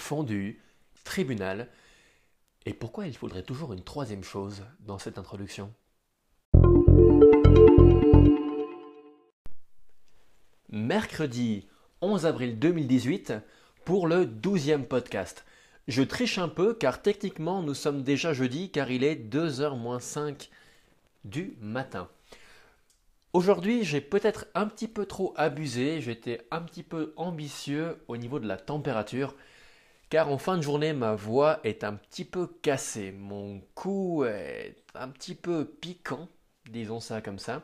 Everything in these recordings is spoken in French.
fondue, tribunal. Et pourquoi il faudrait toujours une troisième chose dans cette introduction? Mercredi 11 avril 2018 pour le 12e podcast. Je triche un peu car techniquement nous sommes déjà jeudi car il est 2h moins 5 du matin. Aujourd'hui j'ai peut-être un petit peu trop abusé, j'étais un petit peu ambitieux au niveau de la température car en fin de journée ma voix est un petit peu cassée, mon cou est un petit peu piquant, disons ça comme ça,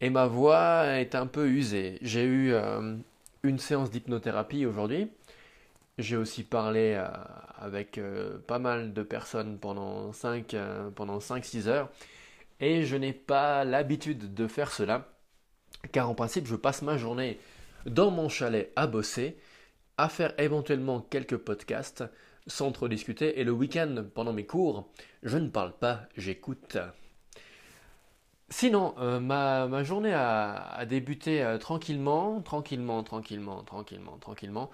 et ma voix est un peu usée. J'ai eu euh, une séance d'hypnothérapie aujourd'hui. J'ai aussi parlé euh, avec euh, pas mal de personnes pendant 5 euh, pendant 6 heures. Et je n'ai pas l'habitude de faire cela car en principe je passe ma journée dans mon chalet à bosser, à faire éventuellement quelques podcasts sans trop discuter et le week-end pendant mes cours je ne parle pas, j'écoute. Sinon, ma, ma, journée a, débuté tranquillement, tranquillement, tranquillement, tranquillement, tranquillement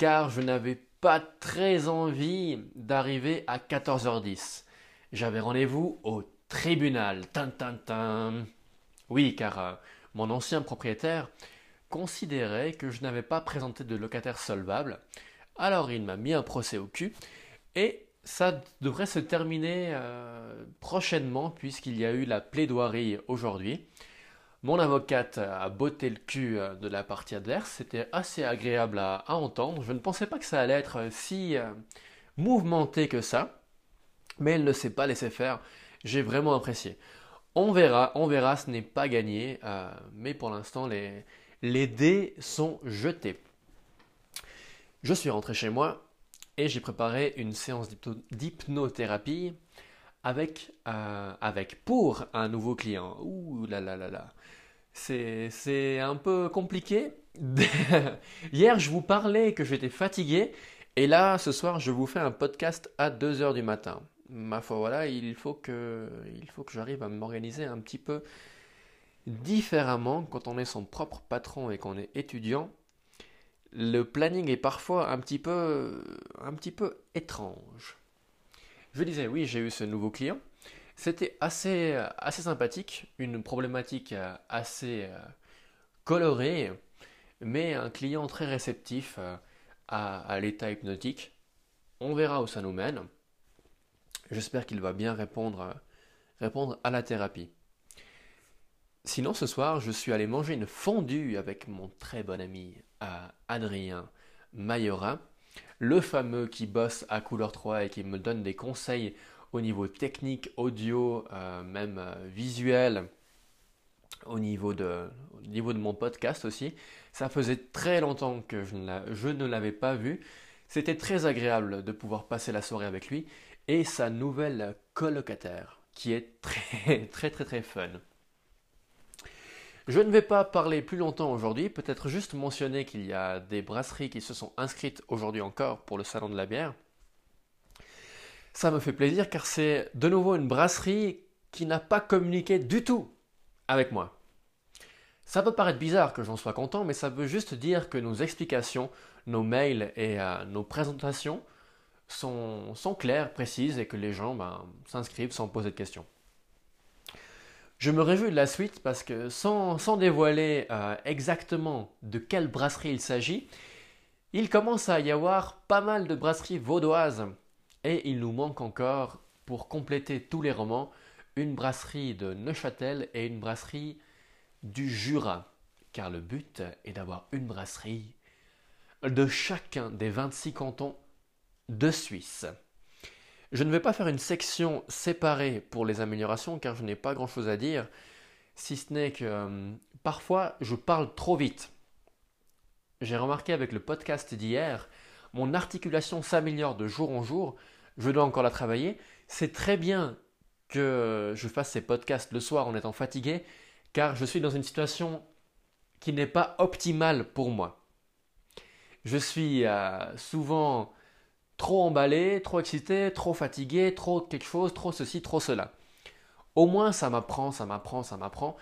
car je n'avais pas très envie d'arriver à 14h10. J'avais rendez-vous au tribunal. Oui, car euh, mon ancien propriétaire considérait que je n'avais pas présenté de locataire solvable. Alors il m'a mis un procès au cul et ça devrait se terminer euh, prochainement puisqu'il y a eu la plaidoirie aujourd'hui. Mon avocate a botté le cul euh, de la partie adverse, c'était assez agréable à, entendre. Je ne pensais pas que ça allait être si euh, mouvementé que ça, mais elle ne s'est pas laissé faire. J'ai vraiment apprécié. On verra, on verra, ce n'est pas gagné, mais pour l'instant les, les dés sont jetés. Je suis rentré chez moi et j'ai préparé une séance d'hypnothérapie avec, avec pour un nouveau client. Ouh là là là là c'est un peu compliqué. Hier, je vous parlais que j'étais fatigué, et là, ce soir, je vous fais un podcast à 2h du matin. Ma foi, voilà, il faut que, il faut que j'arrive à m'organiser un petit peu différemment quand on est son propre patron et qu'on est étudiant. Le planning est parfois un petit peu, un petit peu étrange. Je disais, oui, j'ai eu ce nouveau client. C'était assez, assez sympathique, une problématique assez euh, colorée, mais un client très réceptif euh, à, l'état hypnotique. On verra où ça nous mène. J'espère qu'il va bien répondre, répondre à la thérapie. Sinon, ce soir, je suis allé manger une fondue avec mon très bon ami Adrien Mayora, le fameux qui bosse à Couleur 3 et qui me donne des conseils au niveau technique, audio, euh, même euh, visuel, au niveau, de, niveau de mon podcast aussi. Ça faisait très longtemps que je ne l'avais pas vu. C'était très agréable de pouvoir passer la soirée avec lui et sa nouvelle colocataire qui est très très très très fun. Je ne vais pas parler plus longtemps aujourd'hui, peut-être juste mentionner qu'il y a des brasseries qui se sont inscrites aujourd'hui encore pour le salon de la bière. Ça me fait plaisir car c'est de nouveau une brasserie qui n'a pas communiqué du tout avec moi. Ça peut paraître bizarre que j'en sois content, mais ça veut juste dire que nos explications, nos mails et euh, nos présentations sont, claires, précises et que les gens ben, s'inscrivent sans poser de questions. Je me réjouis de la suite parce que sans, dévoiler euh, exactement de quelle brasserie il s'agit, il commence à y avoir pas mal de brasseries vaudoises et il nous manque encore, pour compléter tous les romans, une brasserie de Neuchâtel et une brasserie du Jura. Car le but est d'avoir une brasserie de chacun des 26 cantons de Suisse. Je ne vais pas faire une section séparée pour les améliorations car je n'ai pas grand chose à dire, si ce n'est que euh, parfois je parle trop vite. J'ai remarqué avec le podcast d'hier mon articulation s'améliore de jour en jour, je dois encore la travailler. C'est très bien que je fasse ces podcasts le soir en étant fatigué, car je suis dans une situation qui n'est pas optimale pour moi. Je suis euh, souvent trop emballé, trop excité, trop fatigué, trop quelque chose, trop ceci, trop cela. Au moins ça m'apprend, ça m'apprend, ça m'apprend.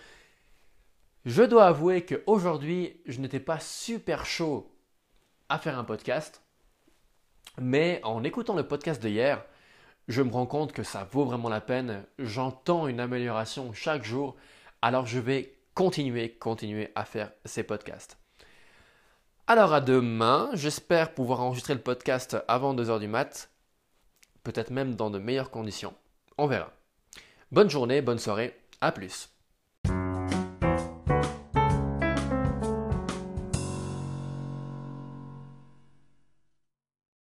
Je dois avouer qu'aujourd'hui, je n'étais pas super chaud à faire un podcast. Mais en écoutant le podcast d'hier, je me rends compte que ça vaut vraiment la peine. J'entends une amélioration chaque jour. Alors je vais continuer, continuer à faire ces podcasts. Alors à demain, j'espère pouvoir enregistrer le podcast avant 2h du mat, peut-être même dans de meilleures conditions. On verra. Bonne journée, bonne soirée, à plus.